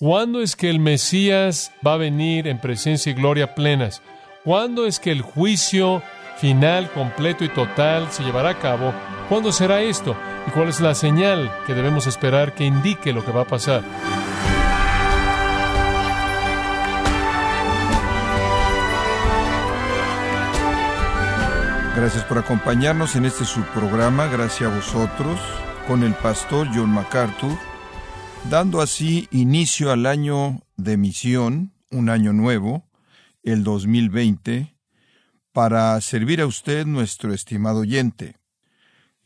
¿Cuándo es que el Mesías va a venir en presencia y gloria plenas? ¿Cuándo es que el juicio final, completo y total se llevará a cabo? ¿Cuándo será esto? ¿Y cuál es la señal que debemos esperar que indique lo que va a pasar? Gracias por acompañarnos en este subprograma, gracias a vosotros, con el pastor John MacArthur, dando así inicio al año de misión, un año nuevo, el 2020, para servir a usted, nuestro estimado oyente.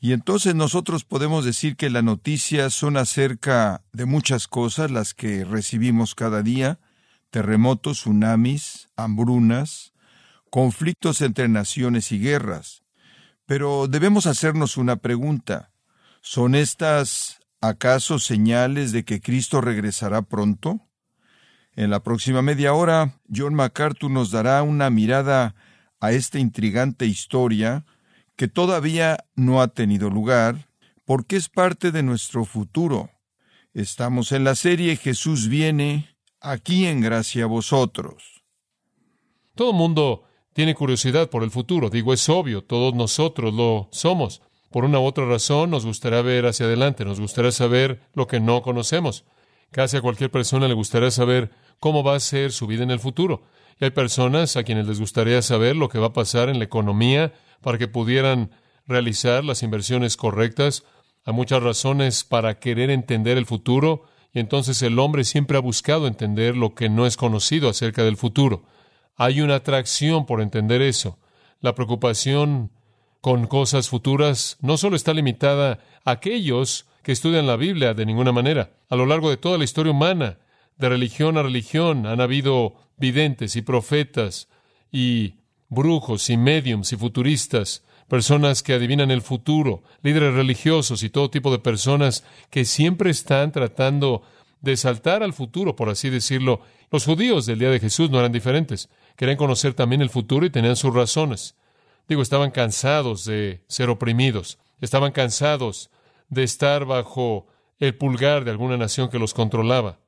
Y entonces nosotros podemos decir que las noticias son acerca de muchas cosas las que recibimos cada día, terremotos, tsunamis, hambrunas, conflictos entre naciones y guerras. Pero debemos hacernos una pregunta. ¿Son estas acaso señales de que Cristo regresará pronto? En la próxima media hora, John MacArthur nos dará una mirada a esta intrigante historia que todavía no ha tenido lugar, porque es parte de nuestro futuro. Estamos en la serie Jesús viene, aquí en gracia a vosotros. Todo mundo tiene curiosidad por el futuro. Digo, es obvio, todos nosotros lo somos. Por una u otra razón nos gustaría ver hacia adelante, nos gustaría saber lo que no conocemos. Casi a cualquier persona le gustaría saber cómo va a ser su vida en el futuro. Y hay personas a quienes les gustaría saber lo que va a pasar en la economía para que pudieran realizar las inversiones correctas. Hay muchas razones para querer entender el futuro y entonces el hombre siempre ha buscado entender lo que no es conocido acerca del futuro. Hay una atracción por entender eso. La preocupación con cosas futuras no solo está limitada a aquellos que estudian la Biblia de ninguna manera. A lo largo de toda la historia humana, de religión a religión, han habido videntes y profetas y brujos y mediums y futuristas, personas que adivinan el futuro, líderes religiosos y todo tipo de personas que siempre están tratando de saltar al futuro, por así decirlo. Los judíos del día de Jesús no eran diferentes. Querían conocer también el futuro y tenían sus razones. Digo, estaban cansados de ser oprimidos, estaban cansados de estar bajo el pulgar de alguna nación que los controlaba.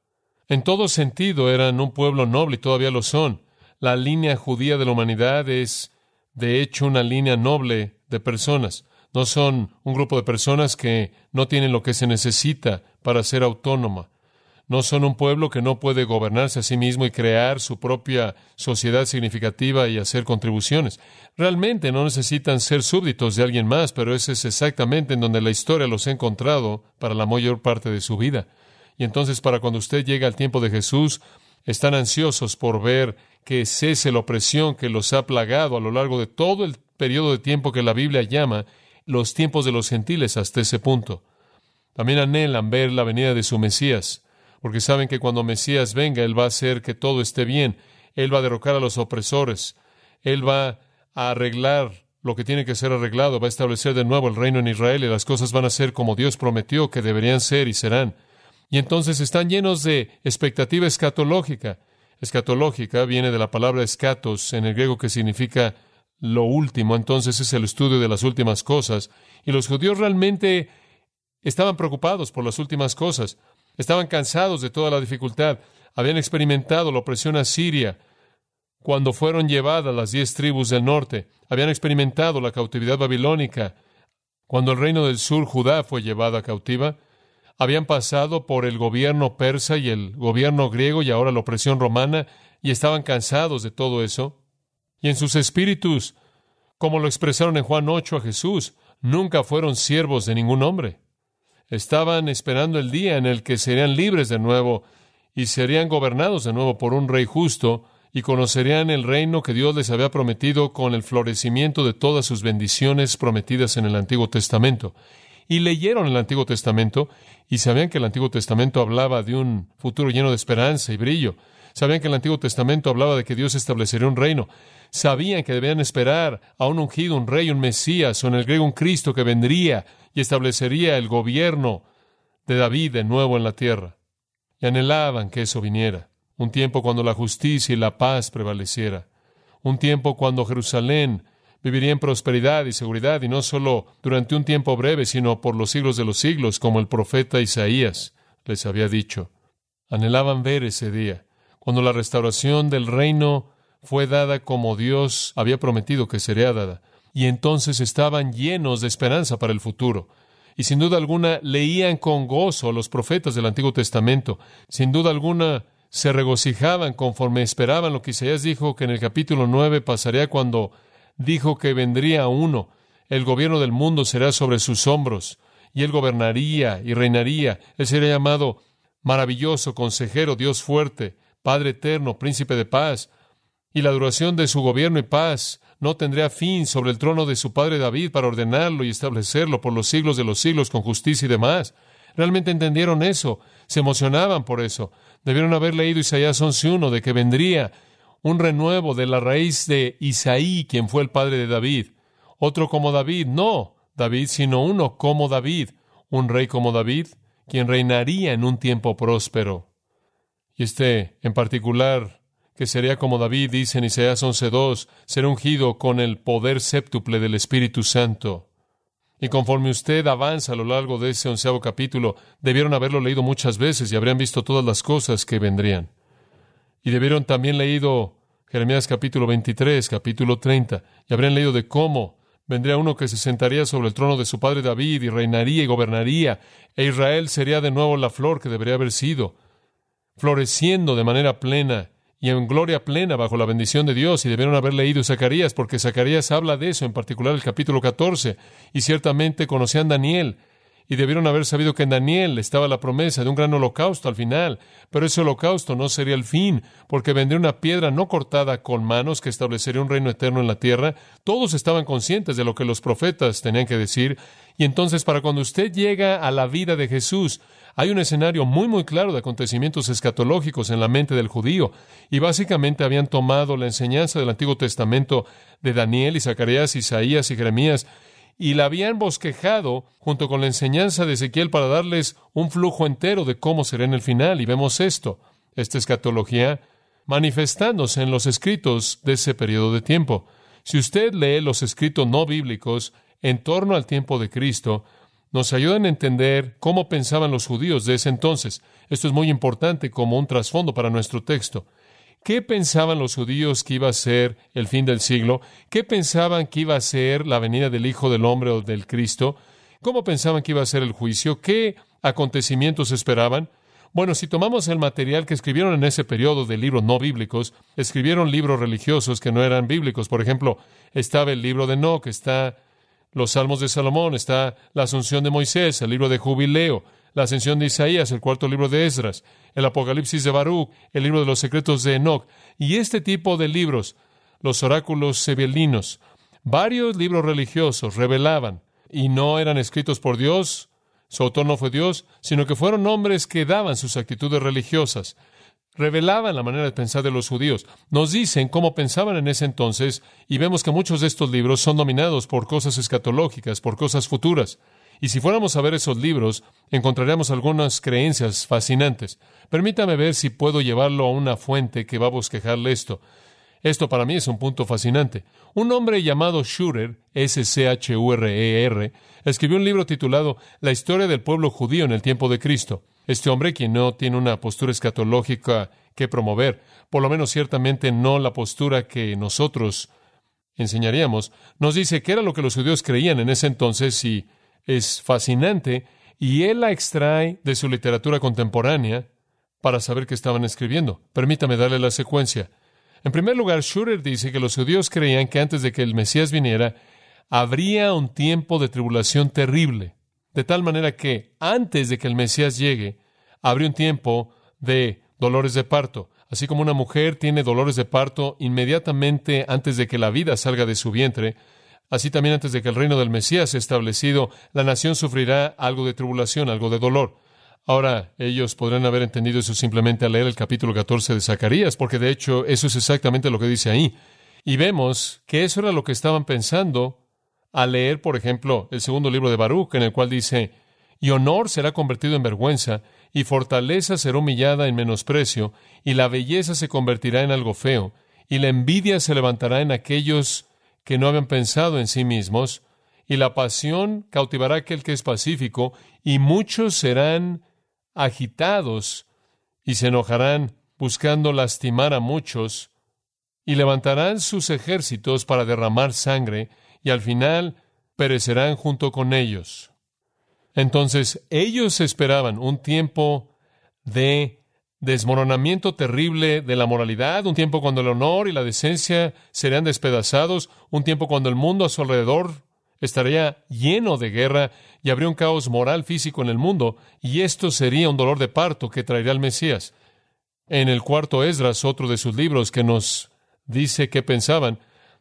En todo sentido eran un pueblo noble y todavía lo son. La línea judía de la humanidad es, de hecho, una línea noble de personas. No son un grupo de personas que no tienen lo que se necesita para ser autónoma. No son un pueblo que no puede gobernarse a sí mismo y crear su propia sociedad significativa y hacer contribuciones. Realmente no necesitan ser súbditos de alguien más, pero ese es exactamente en donde la historia los ha encontrado para la mayor parte de su vida. Y entonces para cuando usted llega al tiempo de Jesús, están ansiosos por ver que cese la opresión que los ha plagado a lo largo de todo el periodo de tiempo que la Biblia llama los tiempos de los gentiles hasta ese punto. También anhelan ver la venida de su Mesías porque saben que cuando Mesías venga, Él va a hacer que todo esté bien, Él va a derrocar a los opresores, Él va a arreglar lo que tiene que ser arreglado, va a establecer de nuevo el reino en Israel y las cosas van a ser como Dios prometió que deberían ser y serán. Y entonces están llenos de expectativa escatológica. Escatológica viene de la palabra escatos en el griego que significa lo último, entonces es el estudio de las últimas cosas. Y los judíos realmente estaban preocupados por las últimas cosas. Estaban cansados de toda la dificultad. Habían experimentado la opresión asiria cuando fueron llevadas las diez tribus del norte. Habían experimentado la cautividad babilónica cuando el reino del sur, Judá, fue llevado a cautiva. Habían pasado por el gobierno persa y el gobierno griego y ahora la opresión romana y estaban cansados de todo eso. Y en sus espíritus, como lo expresaron en Juan 8 a Jesús, nunca fueron siervos de ningún hombre. Estaban esperando el día en el que serían libres de nuevo y serían gobernados de nuevo por un rey justo y conocerían el reino que Dios les había prometido con el florecimiento de todas sus bendiciones prometidas en el Antiguo Testamento. Y leyeron el Antiguo Testamento y sabían que el Antiguo Testamento hablaba de un futuro lleno de esperanza y brillo. Sabían que el Antiguo Testamento hablaba de que Dios establecería un reino. Sabían que debían esperar a un ungido, un rey, un Mesías, o en el griego un Cristo que vendría y establecería el gobierno de David de nuevo en la tierra. Y anhelaban que eso viniera, un tiempo cuando la justicia y la paz prevaleciera, un tiempo cuando Jerusalén viviría en prosperidad y seguridad, y no solo durante un tiempo breve, sino por los siglos de los siglos, como el profeta Isaías les había dicho. Anhelaban ver ese día, cuando la restauración del reino fue dada como Dios había prometido que sería dada. Y entonces estaban llenos de esperanza para el futuro. Y sin duda alguna leían con gozo los profetas del Antiguo Testamento. Sin duda alguna se regocijaban conforme esperaban lo que Isaías dijo que en el capítulo 9 pasaría cuando dijo que vendría uno. El gobierno del mundo será sobre sus hombros. Y él gobernaría y reinaría. Él sería llamado maravilloso, consejero, Dios fuerte, Padre eterno, príncipe de paz y la duración de su gobierno y paz no tendría fin sobre el trono de su padre David para ordenarlo y establecerlo por los siglos de los siglos con justicia y demás. Realmente entendieron eso, se emocionaban por eso. Debieron haber leído Isaías 11.1 de que vendría un renuevo de la raíz de Isaí, quien fue el padre de David. Otro como David, no David, sino uno como David, un rey como David, quien reinaría en un tiempo próspero. Y este, en particular, que sería como David dice en Isaías 11.2, será ungido con el poder séptuple del Espíritu Santo. Y conforme usted avanza a lo largo de ese onceavo capítulo, debieron haberlo leído muchas veces y habrían visto todas las cosas que vendrían. Y debieron también leído Jeremías capítulo 23, capítulo 30, y habrían leído de cómo vendría uno que se sentaría sobre el trono de su padre David y reinaría y gobernaría, e Israel sería de nuevo la flor que debería haber sido, floreciendo de manera plena y en gloria plena bajo la bendición de Dios, y debieron haber leído Zacarías, porque Zacarías habla de eso, en particular el capítulo 14, y ciertamente conocían Daniel, y debieron haber sabido que en Daniel estaba la promesa de un gran holocausto al final, pero ese holocausto no sería el fin, porque vendría una piedra no cortada con manos que establecería un reino eterno en la tierra. Todos estaban conscientes de lo que los profetas tenían que decir, y entonces para cuando usted llega a la vida de Jesús, hay un escenario muy, muy claro de acontecimientos escatológicos en la mente del judío, y básicamente habían tomado la enseñanza del Antiguo Testamento de Daniel y Zacarías, Isaías y Jeremías, y la habían bosquejado junto con la enseñanza de Ezequiel para darles un flujo entero de cómo será en el final. Y vemos esto, esta escatología, manifestándose en los escritos de ese periodo de tiempo. Si usted lee los escritos no bíblicos en torno al tiempo de Cristo, nos ayudan a entender cómo pensaban los judíos de ese entonces. Esto es muy importante como un trasfondo para nuestro texto. ¿Qué pensaban los judíos que iba a ser el fin del siglo? ¿Qué pensaban que iba a ser la venida del Hijo del Hombre o del Cristo? ¿Cómo pensaban que iba a ser el juicio? ¿Qué acontecimientos esperaban? Bueno, si tomamos el material que escribieron en ese periodo de libros no bíblicos, escribieron libros religiosos que no eran bíblicos. Por ejemplo, estaba el libro de Enoch, está los Salmos de Salomón, está la Asunción de Moisés, el libro de Jubileo, la Ascensión de Isaías, el cuarto libro de Esdras, el Apocalipsis de Baruch, el libro de los secretos de Enoch, y este tipo de libros, los oráculos sebelinos, varios libros religiosos revelaban, y no eran escritos por Dios, su autor no fue Dios, sino que fueron hombres que daban sus actitudes religiosas, revelaban la manera de pensar de los judíos. Nos dicen cómo pensaban en ese entonces y vemos que muchos de estos libros son dominados por cosas escatológicas, por cosas futuras. Y si fuéramos a ver esos libros, encontraríamos algunas creencias fascinantes. Permítame ver si puedo llevarlo a una fuente que va a bosquejarle esto. Esto para mí es un punto fascinante. Un hombre llamado Schurer, S-C-H-U-R-E-R, escribió un libro titulado La historia del pueblo judío en el tiempo de Cristo. Este hombre, quien no tiene una postura escatológica que promover, por lo menos ciertamente no la postura que nosotros enseñaríamos, nos dice que era lo que los judíos creían en ese entonces y es fascinante, y él la extrae de su literatura contemporánea para saber qué estaban escribiendo. Permítame darle la secuencia. En primer lugar, Schurer dice que los judíos creían que antes de que el Mesías viniera, habría un tiempo de tribulación terrible de tal manera que antes de que el Mesías llegue, habría un tiempo de dolores de parto. Así como una mujer tiene dolores de parto inmediatamente antes de que la vida salga de su vientre, así también antes de que el reino del Mesías sea establecido, la nación sufrirá algo de tribulación, algo de dolor. Ahora, ellos podrán haber entendido eso simplemente al leer el capítulo 14 de Zacarías, porque de hecho eso es exactamente lo que dice ahí. Y vemos que eso era lo que estaban pensando a leer, por ejemplo, el segundo libro de Baruch, en el cual dice, y honor será convertido en vergüenza, y fortaleza será humillada en menosprecio, y la belleza se convertirá en algo feo, y la envidia se levantará en aquellos que no habían pensado en sí mismos, y la pasión cautivará a aquel que es pacífico, y muchos serán agitados y se enojarán buscando lastimar a muchos, y levantarán sus ejércitos para derramar sangre, y al final perecerán junto con ellos. Entonces ellos esperaban un tiempo de desmoronamiento terrible de la moralidad, un tiempo cuando el honor y la decencia serían despedazados, un tiempo cuando el mundo a su alrededor estaría lleno de guerra y habría un caos moral físico en el mundo, y esto sería un dolor de parto que traería al Mesías. En el cuarto Esdras, otro de sus libros que nos dice qué pensaban,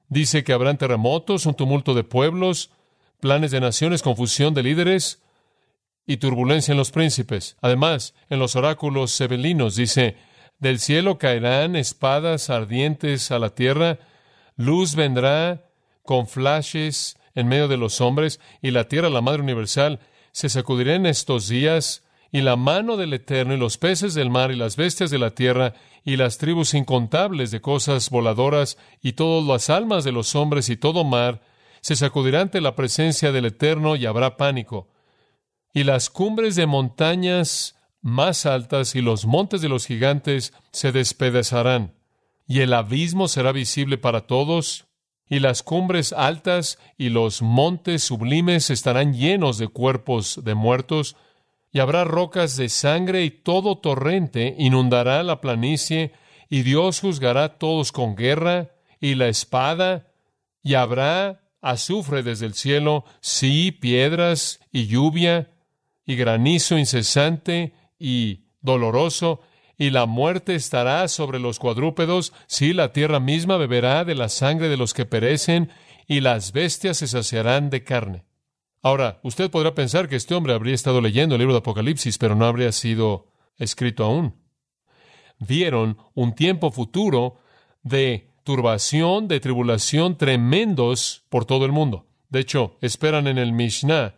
dice que habrán terremotos, un tumulto de pueblos, planes de naciones, confusión de líderes y turbulencia en los príncipes. Además, en los oráculos sebelinos dice, del cielo caerán espadas ardientes a la tierra, luz vendrá con flashes en medio de los hombres, y la tierra, la Madre Universal, se sacudirá en estos días, y la mano del Eterno, y los peces del mar, y las bestias de la tierra, y las tribus incontables de cosas voladoras, y todas las almas de los hombres y todo mar, se sacudirán ante la presencia del Eterno, y habrá pánico. Y las cumbres de montañas más altas y los montes de los gigantes se despedazarán, y el abismo será visible para todos, y las cumbres altas y los montes sublimes estarán llenos de cuerpos de muertos, y habrá rocas de sangre y todo torrente inundará la planicie, y Dios juzgará todos con guerra y la espada, y habrá azufre desde el cielo, sí, piedras y lluvia, y granizo incesante y doloroso, y la muerte estará sobre los cuadrúpedos, si la tierra misma beberá de la sangre de los que perecen, y las bestias se saciarán de carne. Ahora, usted podrá pensar que este hombre habría estado leyendo el libro de Apocalipsis, pero no habría sido escrito aún. Vieron un tiempo futuro de turbación, de tribulación tremendos por todo el mundo. De hecho, esperan en el Mishnah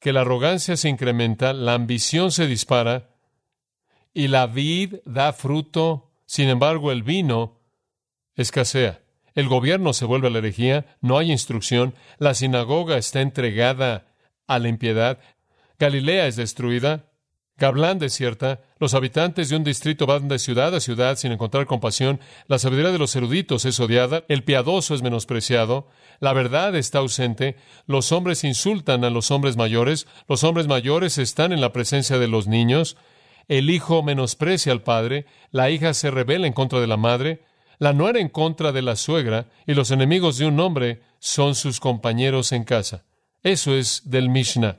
que la arrogancia se incrementa, la ambición se dispara, y la vid da fruto, sin embargo el vino escasea. El gobierno se vuelve a la herejía, no hay instrucción, la sinagoga está entregada a la impiedad, Galilea es destruida, Gablán desierta, los habitantes de un distrito van de ciudad a ciudad sin encontrar compasión, la sabiduría de los eruditos es odiada, el piadoso es menospreciado, la verdad está ausente, los hombres insultan a los hombres mayores, los hombres mayores están en la presencia de los niños, el hijo menosprecia al padre, la hija se rebela en contra de la madre, la nuera en contra de la suegra, y los enemigos de un hombre son sus compañeros en casa. Eso es del Mishnah.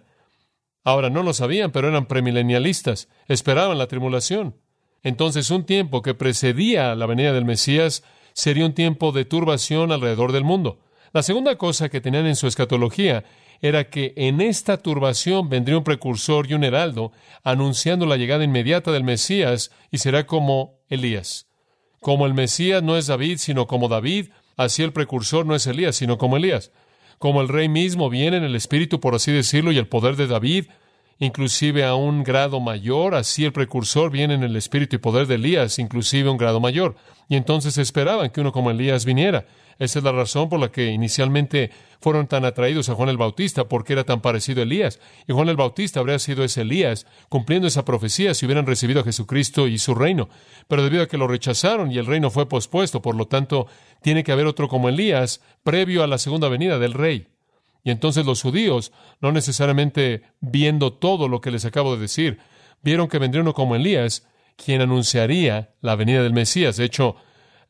Ahora no lo sabían, pero eran premilenialistas, esperaban la tribulación. Entonces un tiempo que precedía la venida del Mesías sería un tiempo de turbación alrededor del mundo. La segunda cosa que tenían en su escatología era que en esta turbación vendría un precursor y un heraldo anunciando la llegada inmediata del Mesías y será como Elías. Como el Mesías no es David, sino como David, así el precursor no es Elías, sino como Elías. Como el rey mismo viene en el espíritu, por así decirlo, y el poder de David, inclusive a un grado mayor, así el precursor viene en el espíritu y poder de Elías, inclusive un grado mayor. Y entonces esperaban que uno como Elías viniera. Esa es la razón por la que inicialmente fueron tan atraídos a Juan el Bautista, porque era tan parecido a Elías. Y Juan el Bautista habría sido ese Elías, cumpliendo esa profecía si hubieran recibido a Jesucristo y su reino. Pero debido a que lo rechazaron y el reino fue pospuesto, por lo tanto, tiene que haber otro como Elías previo a la segunda venida del rey. Y entonces los judíos, no necesariamente viendo todo lo que les acabo de decir, vieron que vendría uno como Elías, quien anunciaría la venida del Mesías. De hecho,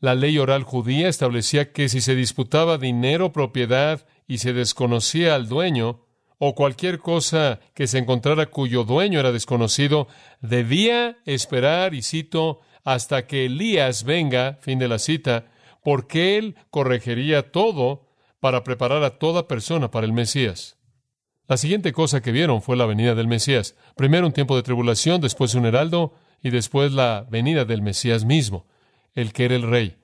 la ley oral judía establecía que si se disputaba dinero, propiedad y se desconocía al dueño, o cualquier cosa que se encontrara cuyo dueño era desconocido, debía esperar, y cito, hasta que Elías venga, fin de la cita, porque él corregiría todo para preparar a toda persona para el Mesías. La siguiente cosa que vieron fue la venida del Mesías. Primero un tiempo de tribulación, después un heraldo y después la venida del Mesías mismo el que era el rey,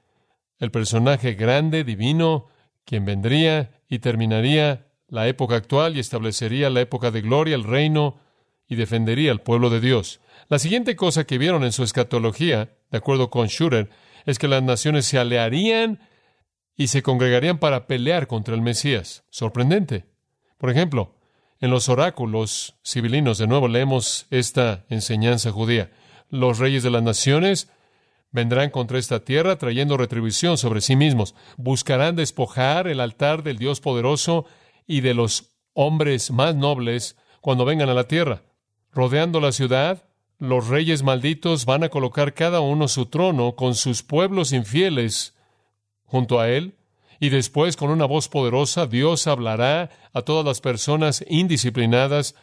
el personaje grande, divino, quien vendría y terminaría la época actual y establecería la época de gloria, el reino y defendería al pueblo de Dios. La siguiente cosa que vieron en su escatología, de acuerdo con Schurer, es que las naciones se alearían y se congregarían para pelear contra el Mesías. Sorprendente. Por ejemplo, en los oráculos civilinos, de nuevo leemos esta enseñanza judía. los reyes de las naciones vendrán contra esta tierra trayendo retribución sobre sí mismos. Buscarán despojar el altar del Dios poderoso y de los hombres más nobles cuando vengan a la tierra. Rodeando la ciudad, los reyes malditos van a colocar cada uno su trono con sus pueblos infieles junto a él, y después con una voz poderosa Dios hablará a todas las personas indisciplinadas,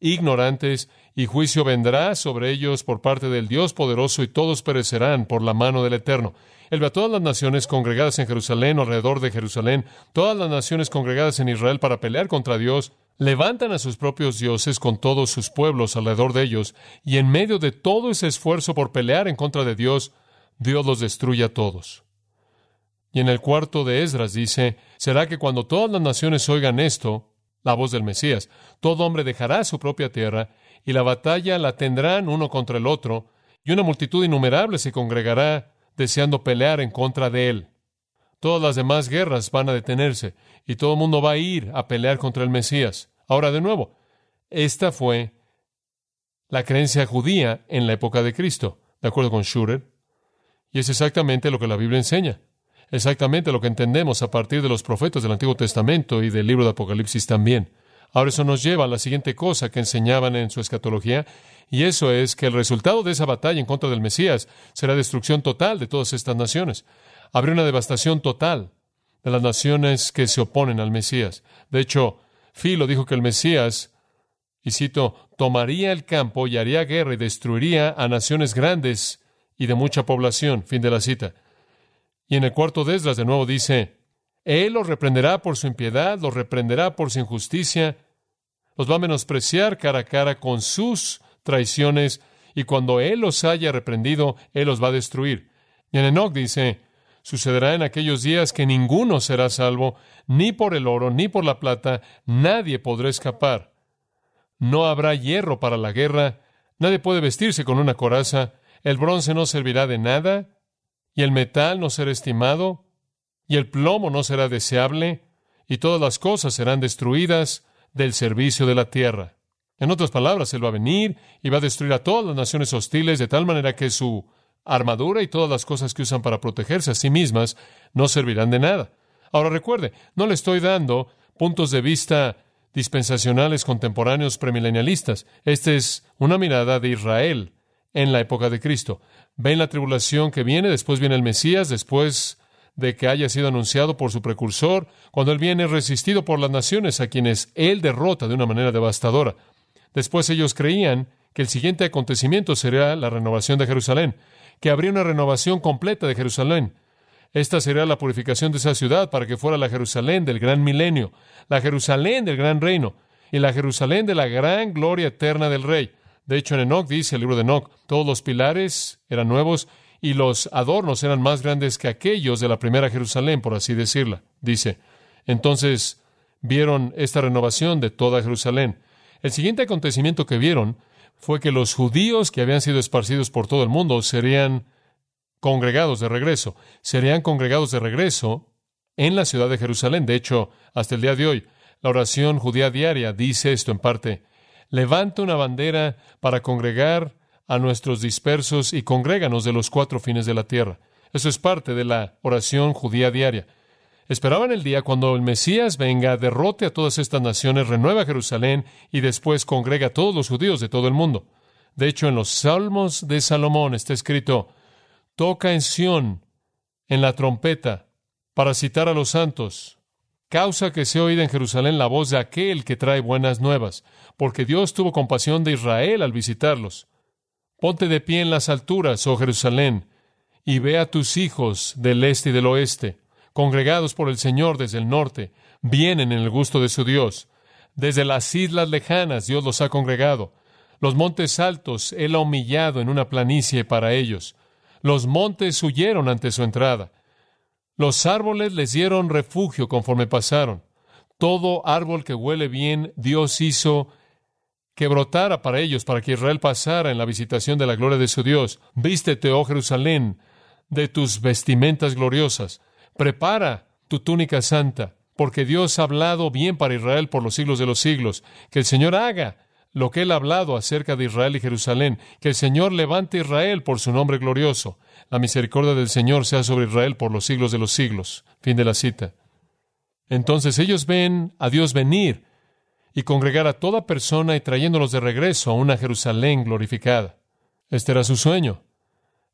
ignorantes, y juicio vendrá sobre ellos por parte del Dios poderoso, y todos perecerán por la mano del Eterno. Él ve a todas las naciones congregadas en Jerusalén, alrededor de Jerusalén, todas las naciones congregadas en Israel para pelear contra Dios, levantan a sus propios dioses con todos sus pueblos alrededor de ellos, y en medio de todo ese esfuerzo por pelear en contra de Dios, Dios los destruye a todos. Y en el cuarto de Esdras dice, será que cuando todas las naciones oigan esto, la voz del Mesías, todo hombre dejará su propia tierra, y la batalla la tendrán uno contra el otro, y una multitud innumerable se congregará deseando pelear en contra de él. Todas las demás guerras van a detenerse y todo el mundo va a ir a pelear contra el Mesías. Ahora, de nuevo, esta fue la creencia judía en la época de Cristo, de acuerdo con Schurer, y es exactamente lo que la Biblia enseña, exactamente lo que entendemos a partir de los profetas del Antiguo Testamento y del libro de Apocalipsis también. Ahora eso nos lleva a la siguiente cosa que enseñaban en su escatología, y eso es que el resultado de esa batalla en contra del Mesías será destrucción total de todas estas naciones. Habrá una devastación total de las naciones que se oponen al Mesías. De hecho, Filo dijo que el Mesías, y cito, tomaría el campo y haría guerra y destruiría a naciones grandes y de mucha población. Fin de la cita. Y en el cuarto de Esdras de nuevo dice, Él los reprenderá por su impiedad, los reprenderá por su injusticia, los va a menospreciar cara a cara con sus traiciones, y cuando Él los haya reprendido, Él los va a destruir. Y en Enoch dice, sucederá en aquellos días que ninguno será salvo, ni por el oro, ni por la plata, nadie podrá escapar. No habrá hierro para la guerra, nadie puede vestirse con una coraza, el bronce no servirá de nada, y el metal no será estimado, y el plomo no será deseable, y todas las cosas serán destruidas del servicio de la tierra. En otras palabras, Él va a venir y va a destruir a todas las naciones hostiles de tal manera que su armadura y todas las cosas que usan para protegerse a sí mismas no servirán de nada. Ahora recuerde, no le estoy dando puntos de vista dispensacionales contemporáneos premilenialistas. Esta es una mirada de Israel en la época de Cristo. Ven la tribulación que viene, después viene el Mesías, después de que haya sido anunciado por su precursor, cuando Él viene resistido por las naciones a quienes Él derrota de una manera devastadora. Después ellos creían que el siguiente acontecimiento sería la renovación de Jerusalén, que habría una renovación completa de Jerusalén. Esta sería la purificación de esa ciudad para que fuera la Jerusalén del gran milenio, la Jerusalén del gran reino y la Jerusalén de la gran gloria eterna del Rey. De hecho, en Enoch dice el libro de Enoch, todos los pilares eran nuevos y los adornos eran más grandes que aquellos de la primera Jerusalén, por así decirla. Dice, entonces vieron esta renovación de toda Jerusalén. El siguiente acontecimiento que vieron fue que los judíos que habían sido esparcidos por todo el mundo serían congregados de regreso, serían congregados de regreso en la ciudad de Jerusalén. De hecho, hasta el día de hoy, la oración judía diaria dice esto en parte, levanta una bandera para congregar a nuestros dispersos y congréganos de los cuatro fines de la tierra. Eso es parte de la oración judía diaria. Esperaban el día cuando el Mesías venga, derrote a todas estas naciones, renueva Jerusalén y después congrega a todos los judíos de todo el mundo. De hecho, en los Salmos de Salomón está escrito, toca en Sión, en la trompeta, para citar a los santos, causa que se oída en Jerusalén la voz de aquel que trae buenas nuevas, porque Dios tuvo compasión de Israel al visitarlos. Ponte de pie en las alturas, oh Jerusalén, y ve a tus hijos del este y del oeste congregados por el Señor desde el norte, vienen en el gusto de su Dios. Desde las islas lejanas Dios los ha congregado. Los montes altos Él ha humillado en una planicie para ellos. Los montes huyeron ante su entrada. Los árboles les dieron refugio conforme pasaron. Todo árbol que huele bien Dios hizo que brotara para ellos, para que Israel pasara en la visitación de la gloria de su Dios. Vístete, oh Jerusalén, de tus vestimentas gloriosas. Prepara tu túnica santa, porque Dios ha hablado bien para Israel por los siglos de los siglos. Que el Señor haga lo que él ha hablado acerca de Israel y Jerusalén, que el Señor levante Israel por su nombre glorioso. La misericordia del Señor sea sobre Israel por los siglos de los siglos. Fin de la cita. Entonces ellos ven a Dios venir y congregar a toda persona y trayéndolos de regreso a una Jerusalén glorificada. Este era su sueño.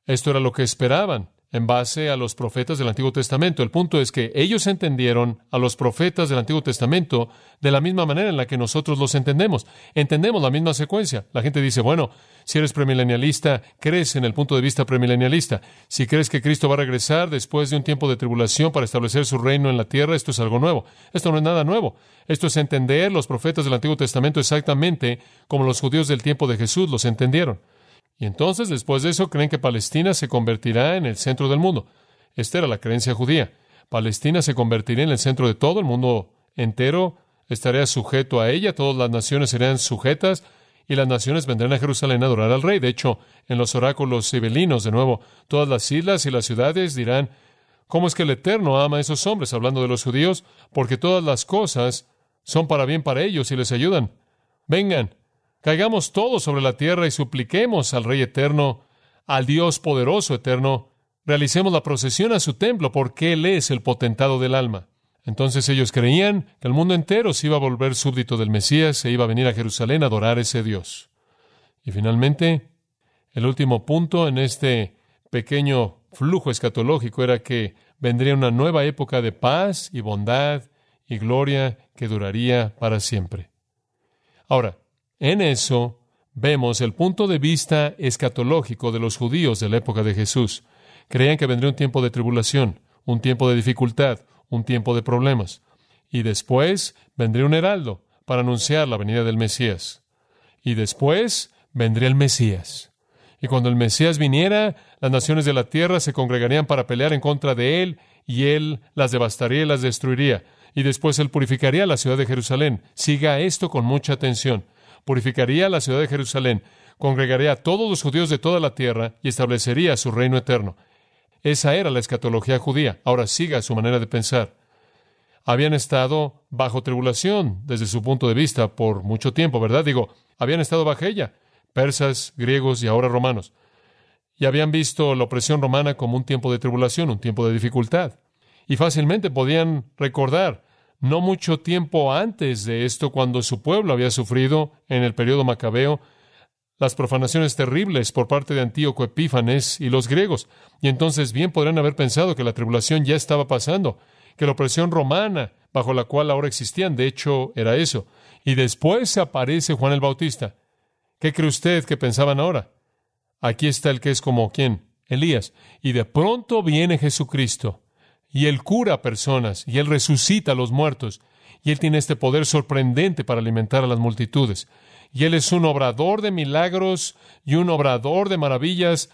Esto era lo que esperaban en base a los profetas del Antiguo Testamento. El punto es que ellos entendieron a los profetas del Antiguo Testamento de la misma manera en la que nosotros los entendemos. Entendemos la misma secuencia. La gente dice, bueno, si eres premilenialista, crees en el punto de vista premilenialista. Si crees que Cristo va a regresar después de un tiempo de tribulación para establecer su reino en la tierra, esto es algo nuevo. Esto no es nada nuevo. Esto es entender los profetas del Antiguo Testamento exactamente como los judíos del tiempo de Jesús los entendieron. Y entonces, después de eso, creen que Palestina se convertirá en el centro del mundo. Esta era la creencia judía. Palestina se convertiría en el centro de todo el mundo entero, estaría sujeto a ella, todas las naciones serían sujetas y las naciones vendrán a Jerusalén a adorar al rey. De hecho, en los oráculos cibelinos, de nuevo, todas las islas y las ciudades dirán, ¿cómo es que el Eterno ama a esos hombres? Hablando de los judíos, porque todas las cosas son para bien para ellos y les ayudan. Vengan, Caigamos todos sobre la tierra y supliquemos al Rey eterno, al Dios poderoso eterno, realicemos la procesión a su templo porque Él es el potentado del alma. Entonces ellos creían que el mundo entero se iba a volver súbdito del Mesías, se iba a venir a Jerusalén a adorar a ese Dios. Y finalmente, el último punto en este pequeño flujo escatológico era que vendría una nueva época de paz y bondad y gloria que duraría para siempre. Ahora, en eso vemos el punto de vista escatológico de los judíos de la época de Jesús. Creían que vendría un tiempo de tribulación, un tiempo de dificultad, un tiempo de problemas. Y después vendría un heraldo para anunciar la venida del Mesías. Y después vendría el Mesías. Y cuando el Mesías viniera, las naciones de la tierra se congregarían para pelear en contra de él, y él las devastaría y las destruiría. Y después él purificaría la ciudad de Jerusalén. Siga esto con mucha atención purificaría la ciudad de Jerusalén, congregaría a todos los judíos de toda la tierra y establecería su reino eterno. Esa era la escatología judía. Ahora siga su manera de pensar. Habían estado bajo tribulación desde su punto de vista por mucho tiempo, ¿verdad? Digo, habían estado bajo ella, persas, griegos y ahora romanos. Y habían visto la opresión romana como un tiempo de tribulación, un tiempo de dificultad. Y fácilmente podían recordar no mucho tiempo antes de esto, cuando su pueblo había sufrido en el periodo macabeo las profanaciones terribles por parte de Antíoco Epífanes y los griegos. Y entonces bien podrían haber pensado que la tribulación ya estaba pasando, que la opresión romana bajo la cual ahora existían, de hecho, era eso. Y después aparece Juan el Bautista. ¿Qué cree usted que pensaban ahora? Aquí está el que es como quién? Elías. Y de pronto viene Jesucristo y Él cura personas, y Él resucita a los muertos, y Él tiene este poder sorprendente para alimentar a las multitudes. Y Él es un obrador de milagros y un obrador de maravillas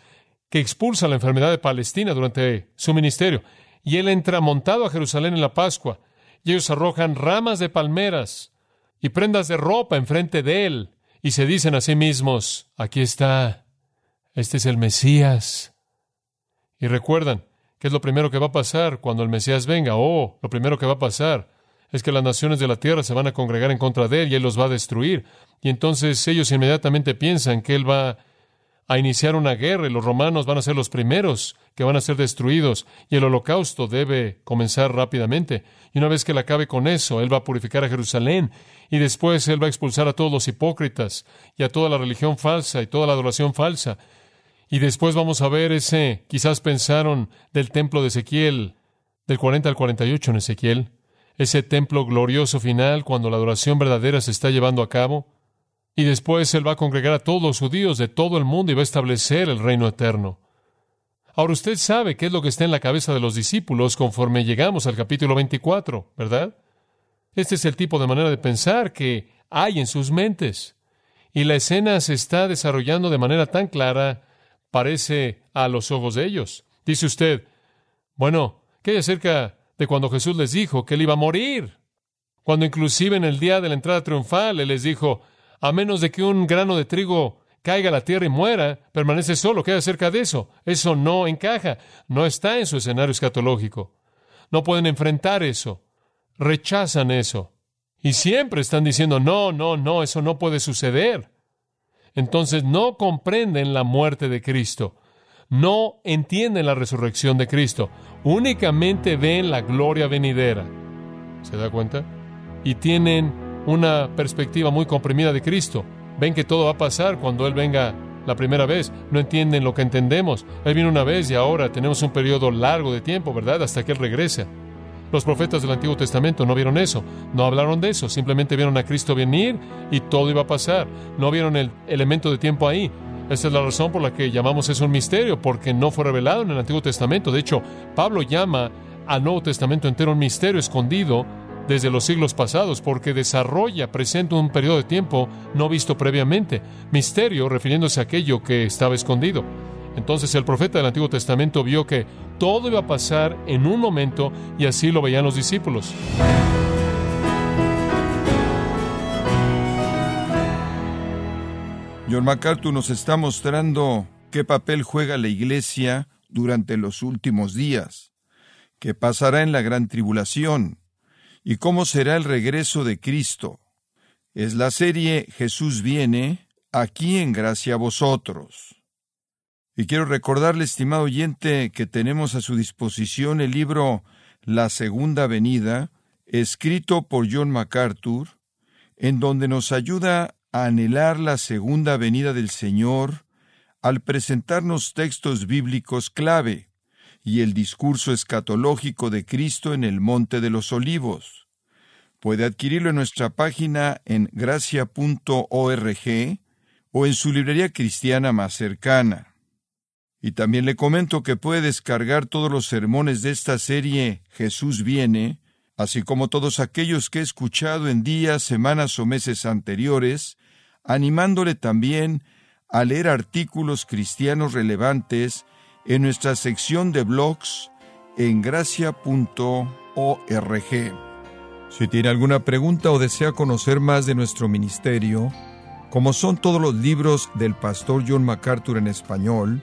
que expulsa la enfermedad de Palestina durante su ministerio. Y Él entra montado a Jerusalén en la Pascua, y ellos arrojan ramas de palmeras y prendas de ropa enfrente de Él, y se dicen a sí mismos, aquí está, este es el Mesías. Y recuerdan, ¿Qué es lo primero que va a pasar cuando el Mesías venga? Oh, lo primero que va a pasar es que las naciones de la tierra se van a congregar en contra de él y él los va a destruir. Y entonces ellos inmediatamente piensan que él va a iniciar una guerra y los romanos van a ser los primeros que van a ser destruidos y el holocausto debe comenzar rápidamente. Y una vez que él acabe con eso, él va a purificar a Jerusalén y después él va a expulsar a todos los hipócritas y a toda la religión falsa y toda la adoración falsa y después vamos a ver ese, quizás pensaron del templo de Ezequiel, del 40 al 48 en Ezequiel, ese templo glorioso final cuando la adoración verdadera se está llevando a cabo. Y después Él va a congregar a todos los judíos de todo el mundo y va a establecer el reino eterno. Ahora usted sabe qué es lo que está en la cabeza de los discípulos conforme llegamos al capítulo 24, ¿verdad? Este es el tipo de manera de pensar que hay en sus mentes. Y la escena se está desarrollando de manera tan clara parece a los ojos de ellos. Dice usted, bueno, ¿qué hay acerca de cuando Jesús les dijo que él iba a morir? Cuando inclusive en el día de la entrada triunfal él les dijo, a menos de que un grano de trigo caiga a la tierra y muera, permanece solo. ¿Qué hay acerca de eso? Eso no encaja, no está en su escenario escatológico. No pueden enfrentar eso, rechazan eso. Y siempre están diciendo, no, no, no, eso no puede suceder. Entonces no comprenden la muerte de Cristo, no entienden la resurrección de Cristo, únicamente ven la gloria venidera. ¿Se da cuenta? Y tienen una perspectiva muy comprimida de Cristo. Ven que todo va a pasar cuando Él venga la primera vez. No entienden lo que entendemos. Él vino una vez y ahora tenemos un periodo largo de tiempo, ¿verdad? Hasta que Él regrese. Los profetas del Antiguo Testamento no vieron eso, no hablaron de eso, simplemente vieron a Cristo venir y todo iba a pasar. No vieron el elemento de tiempo ahí. Esa es la razón por la que llamamos eso un misterio, porque no fue revelado en el Antiguo Testamento. De hecho, Pablo llama al Nuevo Testamento entero un misterio escondido desde los siglos pasados, porque desarrolla, presenta un periodo de tiempo no visto previamente. Misterio refiriéndose a aquello que estaba escondido. Entonces el profeta del Antiguo Testamento vio que todo iba a pasar en un momento y así lo veían los discípulos. John MacArthur nos está mostrando qué papel juega la Iglesia durante los últimos días, qué pasará en la gran tribulación y cómo será el regreso de Cristo. Es la serie Jesús viene aquí en gracia a vosotros. Y quiero recordarle, estimado oyente, que tenemos a su disposición el libro La Segunda Venida, escrito por John MacArthur, en donde nos ayuda a anhelar la segunda venida del Señor al presentarnos textos bíblicos clave y el discurso escatológico de Cristo en el Monte de los Olivos. Puede adquirirlo en nuestra página en gracia.org o en su librería cristiana más cercana. Y también le comento que puede descargar todos los sermones de esta serie Jesús viene, así como todos aquellos que he escuchado en días, semanas o meses anteriores, animándole también a leer artículos cristianos relevantes en nuestra sección de blogs en gracia.org. Si tiene alguna pregunta o desea conocer más de nuestro ministerio, como son todos los libros del pastor John MacArthur en español,